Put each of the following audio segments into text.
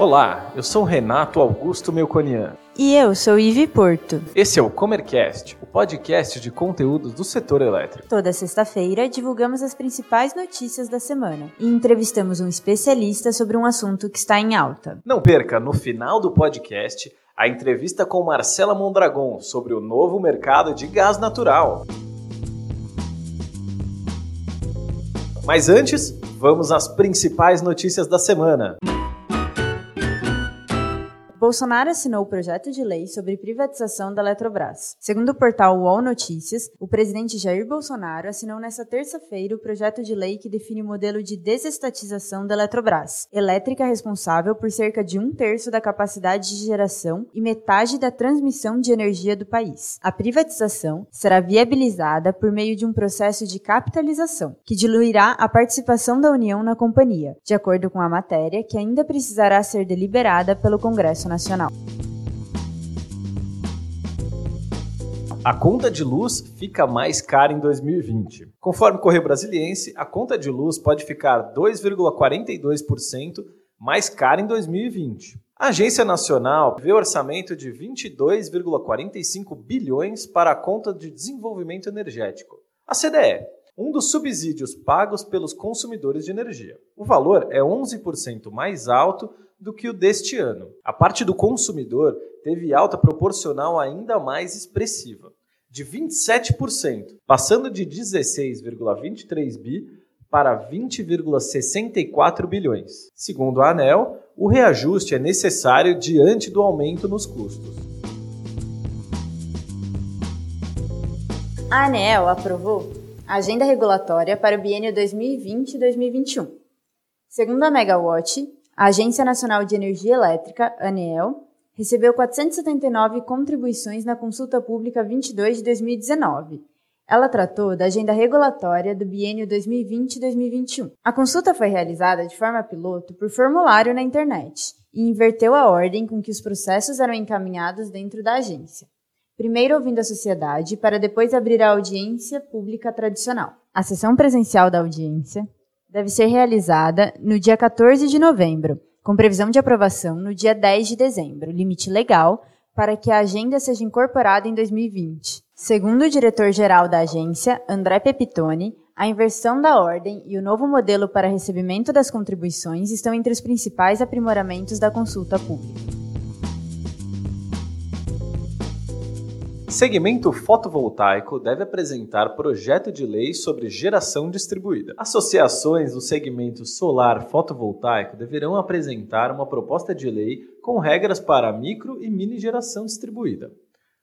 Olá, eu sou Renato Augusto Melconian. E eu sou Ive Porto. Esse é o Comercast, o podcast de conteúdos do setor elétrico. Toda sexta-feira divulgamos as principais notícias da semana e entrevistamos um especialista sobre um assunto que está em alta. Não perca, no final do podcast, a entrevista com Marcela Mondragon sobre o novo mercado de gás natural. Mas antes, vamos às principais notícias da semana. Bolsonaro assinou o projeto de lei sobre privatização da Eletrobras. Segundo o portal UOL Notícias, o presidente Jair Bolsonaro assinou nesta terça-feira o projeto de lei que define o modelo de desestatização da Eletrobras, elétrica responsável por cerca de um terço da capacidade de geração e metade da transmissão de energia do país. A privatização será viabilizada por meio de um processo de capitalização, que diluirá a participação da União na companhia, de acordo com a matéria, que ainda precisará ser deliberada pelo Congresso Nacional. A conta de luz fica mais cara em 2020. Conforme o Correio Brasiliense, a conta de luz pode ficar 2,42% mais cara em 2020. A Agência Nacional vê orçamento de 22,45 bilhões para a conta de desenvolvimento energético, a CDE, um dos subsídios pagos pelos consumidores de energia. O valor é 11% mais alto do que o deste ano. A parte do consumidor teve alta proporcional ainda mais expressiva, de 27%, passando de 16,23 bi para 20,64 bilhões. Segundo a ANEL, o reajuste é necessário diante do aumento nos custos. A ANEL aprovou agenda regulatória para o biênio 2020-2021. Segundo a Megawatt, a Agência Nacional de Energia Elétrica, ANEEL, recebeu 479 contribuições na consulta pública 22 de 2019. Ela tratou da agenda regulatória do biênio 2020-2021. A consulta foi realizada de forma piloto por formulário na internet e inverteu a ordem com que os processos eram encaminhados dentro da agência. Primeiro ouvindo a sociedade, para depois abrir a audiência pública tradicional. A sessão presencial da audiência deve ser realizada no dia 14 de novembro, com previsão de aprovação no dia 10 de dezembro, limite legal para que a agenda seja incorporada em 2020. Segundo o diretor-geral da agência, André Pepitone, a inversão da ordem e o novo modelo para recebimento das contribuições estão entre os principais aprimoramentos da consulta pública. Segmento fotovoltaico deve apresentar projeto de lei sobre geração distribuída. Associações do segmento solar fotovoltaico deverão apresentar uma proposta de lei com regras para micro e mini geração distribuída.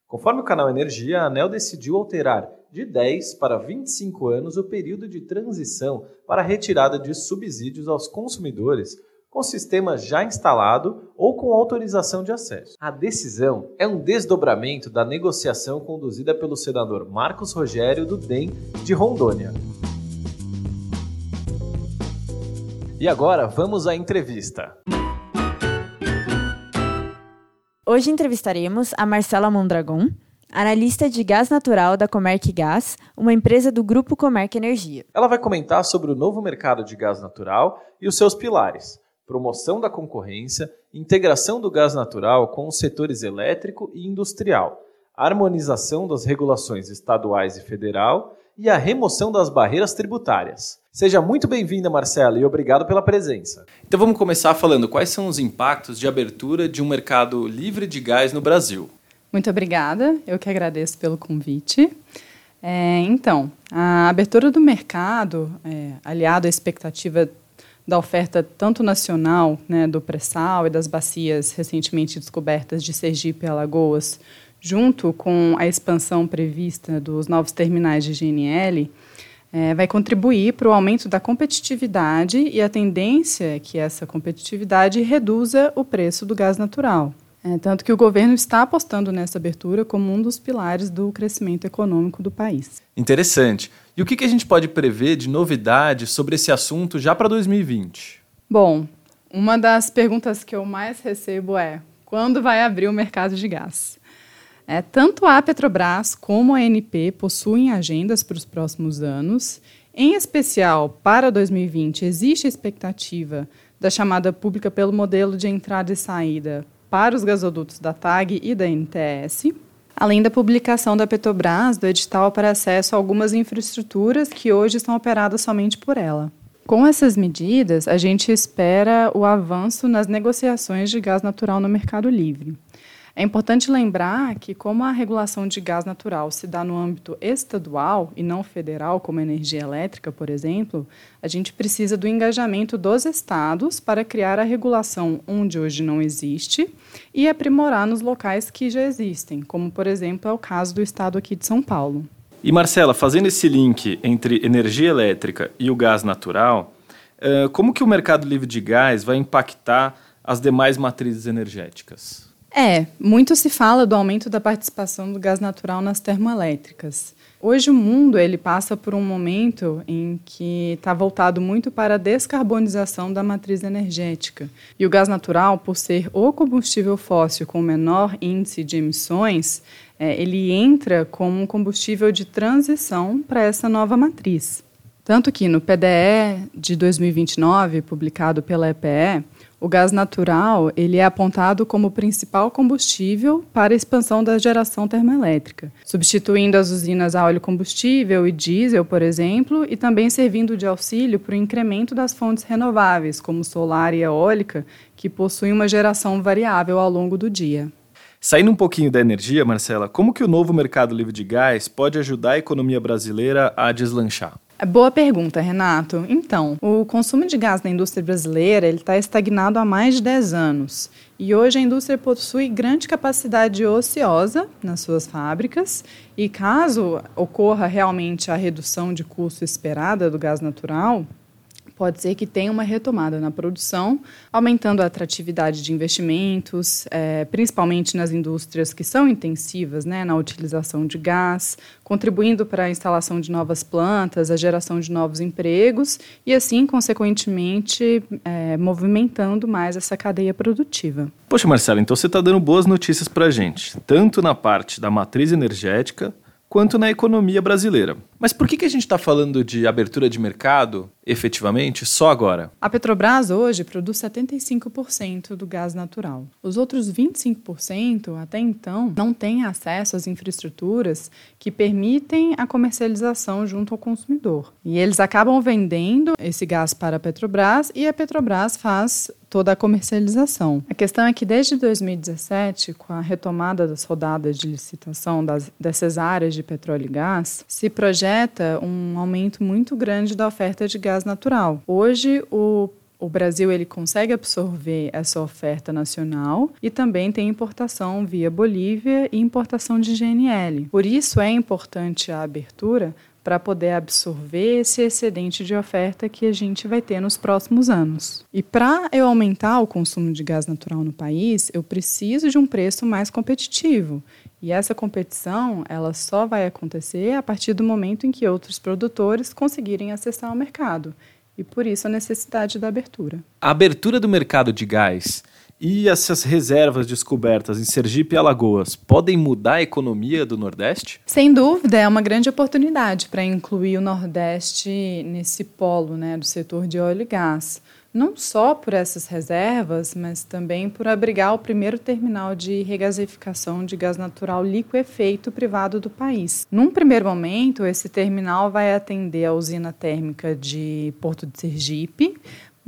Conforme o canal Energia, a ANEL decidiu alterar de 10 para 25 anos o período de transição para a retirada de subsídios aos consumidores com sistema já instalado ou com autorização de acesso. A decisão é um desdobramento da negociação conduzida pelo senador Marcos Rogério do DEM de Rondônia. E agora vamos à entrevista. Hoje entrevistaremos a Marcela Mondragon, analista de gás natural da Comerc Gás, uma empresa do grupo Comerc Energia. Ela vai comentar sobre o novo mercado de gás natural e os seus pilares promoção da concorrência, integração do gás natural com os setores elétrico e industrial, harmonização das regulações estaduais e federal e a remoção das barreiras tributárias. Seja muito bem-vinda, Marcela, e obrigado pela presença. Então vamos começar falando quais são os impactos de abertura de um mercado livre de gás no Brasil. Muito obrigada, eu que agradeço pelo convite. É, então, a abertura do mercado, é, aliado à expectativa da oferta tanto nacional, né, do pré-sal e das bacias recentemente descobertas de Sergipe e Alagoas, junto com a expansão prevista dos novos terminais de GNL, é, vai contribuir para o aumento da competitividade e a tendência é que essa competitividade reduza o preço do gás natural. É, tanto que o governo está apostando nessa abertura como um dos pilares do crescimento econômico do país. Interessante. E o que, que a gente pode prever de novidade sobre esse assunto já para 2020? Bom, uma das perguntas que eu mais recebo é: quando vai abrir o mercado de gás? É, tanto a Petrobras como a ANP possuem agendas para os próximos anos. Em especial, para 2020, existe a expectativa da chamada pública pelo modelo de entrada e saída para os gasodutos da TAG e da NTS, além da publicação da Petrobras do edital para acesso a algumas infraestruturas que hoje são operadas somente por ela. Com essas medidas, a gente espera o avanço nas negociações de gás natural no mercado livre. É importante lembrar que, como a regulação de gás natural se dá no âmbito estadual e não federal, como a energia elétrica, por exemplo, a gente precisa do engajamento dos estados para criar a regulação onde hoje não existe e aprimorar nos locais que já existem, como, por exemplo, é o caso do estado aqui de São Paulo. E, Marcela, fazendo esse link entre energia elétrica e o gás natural, eh, como que o mercado livre de gás vai impactar as demais matrizes energéticas? É, muito se fala do aumento da participação do gás natural nas termoelétricas. Hoje o mundo ele passa por um momento em que está voltado muito para a descarbonização da matriz energética. E o gás natural, por ser o combustível fóssil com menor índice de emissões, é, ele entra como um combustível de transição para essa nova matriz. Tanto que no PDE de 2029, publicado pela EPE, o gás natural ele é apontado como principal combustível para a expansão da geração termoelétrica, substituindo as usinas a óleo combustível e diesel, por exemplo, e também servindo de auxílio para o incremento das fontes renováveis, como solar e eólica, que possuem uma geração variável ao longo do dia. Saindo um pouquinho da energia, Marcela, como que o novo mercado livre de gás pode ajudar a economia brasileira a deslanchar? Boa pergunta, Renato. Então, o consumo de gás na indústria brasileira está estagnado há mais de 10 anos. E hoje a indústria possui grande capacidade ociosa nas suas fábricas. E caso ocorra realmente a redução de custo esperada do gás natural, pode ser que tenha uma retomada na produção, aumentando a atratividade de investimentos, é, principalmente nas indústrias que são intensivas né, na utilização de gás, contribuindo para a instalação de novas plantas, a geração de novos empregos e, assim, consequentemente, é, movimentando mais essa cadeia produtiva. Poxa, Marcelo, então você está dando boas notícias para a gente, tanto na parte da matriz energética quanto na economia brasileira. Mas por que, que a gente está falando de abertura de mercado, efetivamente, só agora? A Petrobras hoje produz 75% do gás natural. Os outros 25%, até então, não têm acesso às infraestruturas que permitem a comercialização junto ao consumidor. E eles acabam vendendo esse gás para a Petrobras e a Petrobras faz toda a comercialização. A questão é que desde 2017, com a retomada das rodadas de licitação das, dessas áreas de petróleo e gás, se projeta um aumento muito grande da oferta de gás natural. Hoje, o o Brasil ele consegue absorver essa oferta nacional e também tem importação via Bolívia e importação de GNL. Por isso é importante a abertura para poder absorver esse excedente de oferta que a gente vai ter nos próximos anos. E para eu aumentar o consumo de gás natural no país, eu preciso de um preço mais competitivo. E essa competição, ela só vai acontecer a partir do momento em que outros produtores conseguirem acessar o mercado. E por isso a necessidade da abertura. A abertura do mercado de gás e essas reservas descobertas em Sergipe e Alagoas podem mudar a economia do Nordeste? Sem dúvida, é uma grande oportunidade para incluir o Nordeste nesse polo né, do setor de óleo e gás. Não só por essas reservas, mas também por abrigar o primeiro terminal de regasificação de gás natural liquefeito privado do país. Num primeiro momento, esse terminal vai atender a usina térmica de Porto de Sergipe,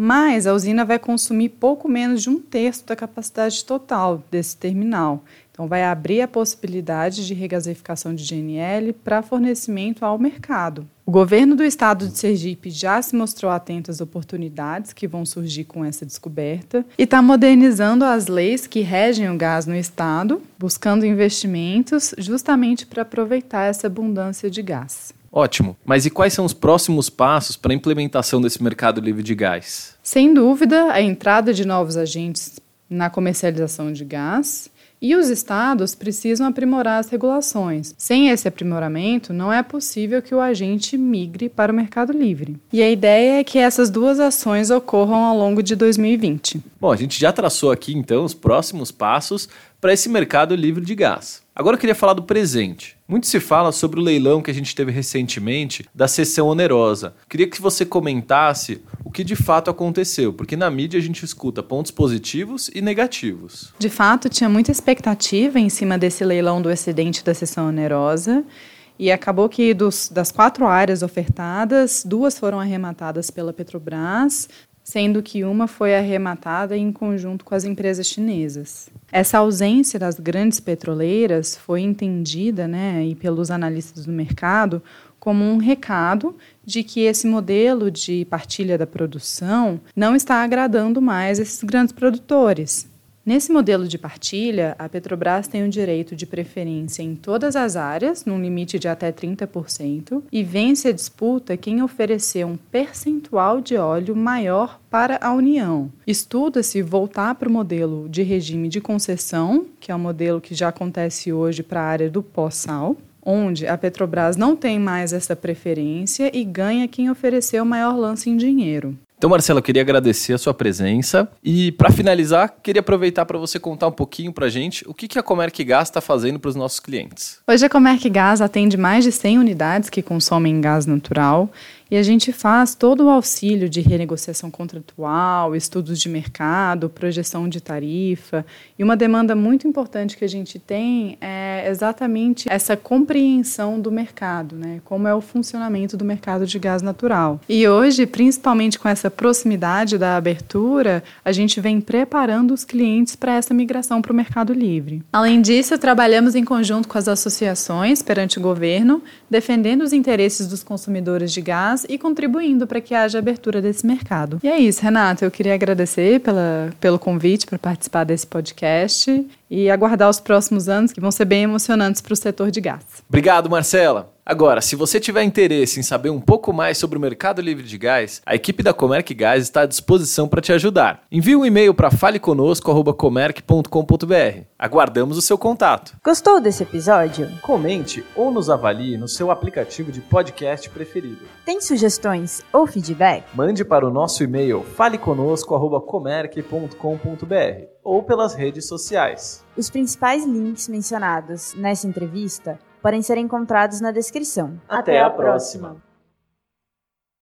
mas a usina vai consumir pouco menos de um terço da capacidade total desse terminal. Então, vai abrir a possibilidade de regasificação de GNL para fornecimento ao mercado. O governo do estado de Sergipe já se mostrou atento às oportunidades que vão surgir com essa descoberta e está modernizando as leis que regem o gás no estado, buscando investimentos justamente para aproveitar essa abundância de gás. Ótimo. Mas e quais são os próximos passos para a implementação desse mercado livre de gás? Sem dúvida, a entrada de novos agentes na comercialização de gás e os estados precisam aprimorar as regulações. Sem esse aprimoramento, não é possível que o agente migre para o mercado livre. E a ideia é que essas duas ações ocorram ao longo de 2020. Bom, a gente já traçou aqui então os próximos passos para esse mercado livre de gás. Agora eu queria falar do presente. Muito se fala sobre o leilão que a gente teve recentemente da sessão onerosa. Queria que você comentasse o que de fato aconteceu, porque na mídia a gente escuta pontos positivos e negativos. De fato, tinha muita expectativa em cima desse leilão do excedente da sessão onerosa. E acabou que dos, das quatro áreas ofertadas, duas foram arrematadas pela Petrobras, sendo que uma foi arrematada em conjunto com as empresas chinesas. Essa ausência das grandes petroleiras foi entendida, né, e pelos analistas do mercado, como um recado de que esse modelo de partilha da produção não está agradando mais esses grandes produtores. Nesse modelo de partilha, a Petrobras tem o direito de preferência em todas as áreas, num limite de até 30%, e vence a disputa quem oferecer um percentual de óleo maior para a União. Estuda-se voltar para o modelo de regime de concessão, que é o modelo que já acontece hoje para a área do pós-sal, onde a Petrobras não tem mais essa preferência e ganha quem ofereceu o maior lance em dinheiro. Então, Marcelo, eu queria agradecer a sua presença e, para finalizar, queria aproveitar para você contar um pouquinho para a gente o que, que a Comerc Gás está fazendo para os nossos clientes. Hoje a Comerc Gás atende mais de 100 unidades que consomem gás natural e a gente faz todo o auxílio de renegociação contratual, estudos de mercado, projeção de tarifa. E uma demanda muito importante que a gente tem é exatamente essa compreensão do mercado, né? Como é o funcionamento do mercado de gás natural. E hoje, principalmente com essa proximidade da abertura, a gente vem preparando os clientes para essa migração para o mercado livre. Além disso, trabalhamos em conjunto com as associações perante o governo, defendendo os interesses dos consumidores de gás e contribuindo para que haja abertura desse mercado. E é isso, Renato. Eu queria agradecer pela, pelo convite para participar desse podcast e aguardar os próximos anos que vão ser bem emocionantes para o setor de gás. Obrigado, Marcela. Agora, se você tiver interesse em saber um pouco mais sobre o mercado livre de gás, a equipe da Comerc Gás está à disposição para te ajudar. Envie um e-mail para faleconosco@comerc.com.br. Aguardamos o seu contato. Gostou desse episódio? Comente ou nos avalie no seu aplicativo de podcast preferido. Tem sugestões ou feedback? Mande para o nosso e-mail faleconosco@comerc.com.br ou pelas redes sociais. Os principais links mencionados nessa entrevista podem ser encontrados na descrição. Até, Até a próxima. próxima.